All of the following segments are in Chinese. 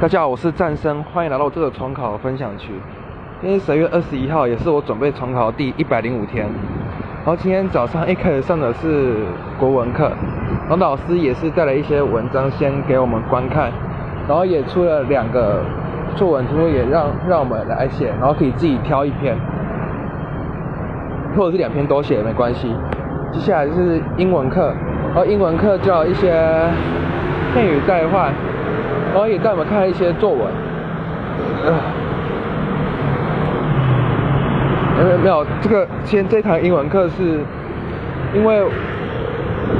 大家好，我是战生，欢迎来到这个重考分享区。今天十月二十一号，也是我准备重考第一百零五天。然后今天早上一开始上的是国文课，然后老师也是带了一些文章先给我们观看，然后也出了两个作文题目，也让让我们来写，然后可以自己挑一篇，或者是两篇都写也没关系。接下来就是英文课，然后英文课教一些片语代换。然后也带我们看一些作文，呃没有没有，这个先这堂英文课是，因为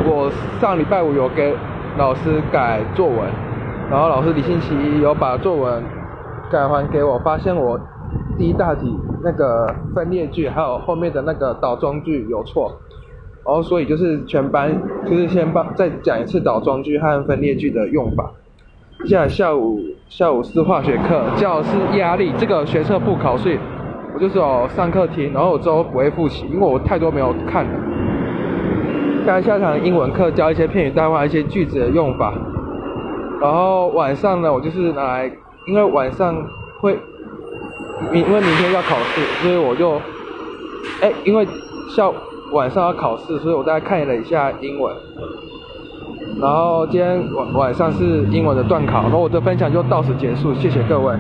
我上礼拜五有给老师改作文，然后老师李星奇有把作文改还给我，发现我第一大题那个分裂句还有后面的那个倒装句有错，然后所以就是全班就是先帮再讲一次倒装句和分裂句的用法。下下午下午是化学课，教是压力。这个学测不考，所以我就是有上课听，然后我之后不会复习，因为我太多没有看了。下下堂英文课教一些片语代换、一些句子的用法。然后晚上呢，我就是拿来，因为晚上会明因为明天要考试，所以我就哎，因为下晚上要考试，所以我大概看了一下英文。然后今天晚晚上是英文的段考，然后我的分享就到此结束，谢谢各位。